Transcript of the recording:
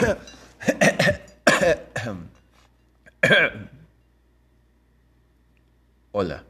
Hola.